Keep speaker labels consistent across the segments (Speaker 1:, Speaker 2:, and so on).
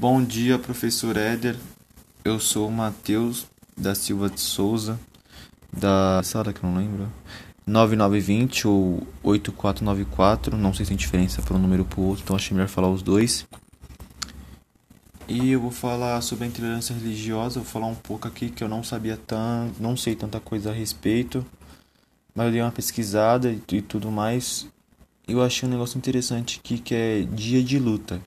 Speaker 1: Bom dia, professor Éder. Eu sou o Matheus da Silva de Souza, da sala que não lembro. 9920 ou 8494, não sei se tem diferença para um número para o outro, então achei melhor falar os dois. E eu vou falar sobre a intolerância religiosa, vou falar um pouco aqui que eu não sabia tanto, não sei tanta coisa a respeito, mas eu dei uma pesquisada e, e tudo mais. Eu achei um negócio interessante aqui que é dia de luta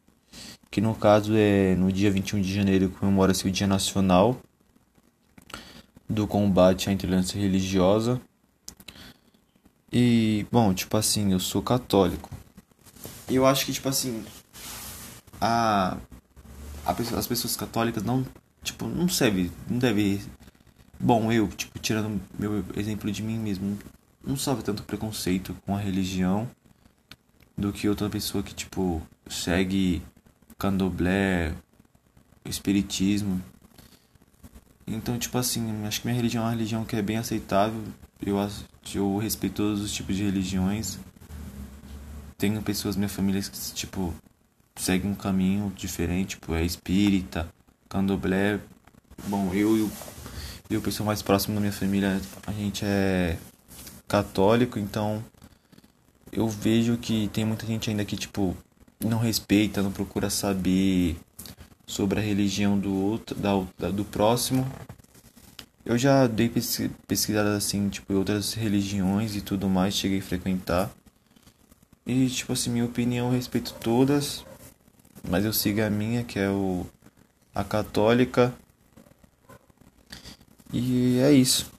Speaker 1: que no caso é no dia 21 de janeiro comemora-se o Dia Nacional do Combate à Intolerância Religiosa. E, bom, tipo assim, eu sou católico. Eu acho que, tipo assim, a, a as pessoas católicas não, tipo, não serve, não deve... Bom, eu, tipo, tirando meu exemplo de mim mesmo, não sofre tanto preconceito com a religião do que outra pessoa que, tipo, segue candomblé, espiritismo. Então, tipo assim, acho que minha religião é uma religião que é bem aceitável. Eu, eu respeito todos os tipos de religiões. Tenho pessoas minha família que, tipo, seguem um caminho diferente, tipo, é espírita, candomblé. Bom, eu e o, e o pessoal mais próximo da minha família, a gente é católico, então eu vejo que tem muita gente ainda que, tipo, não respeita, não procura saber sobre a religião do outro, da, do próximo. Eu já dei pesquisada assim, tipo, em outras religiões e tudo mais, cheguei a frequentar. E tipo assim, minha opinião eu respeito todas, mas eu sigo a minha, que é o a católica. E é isso.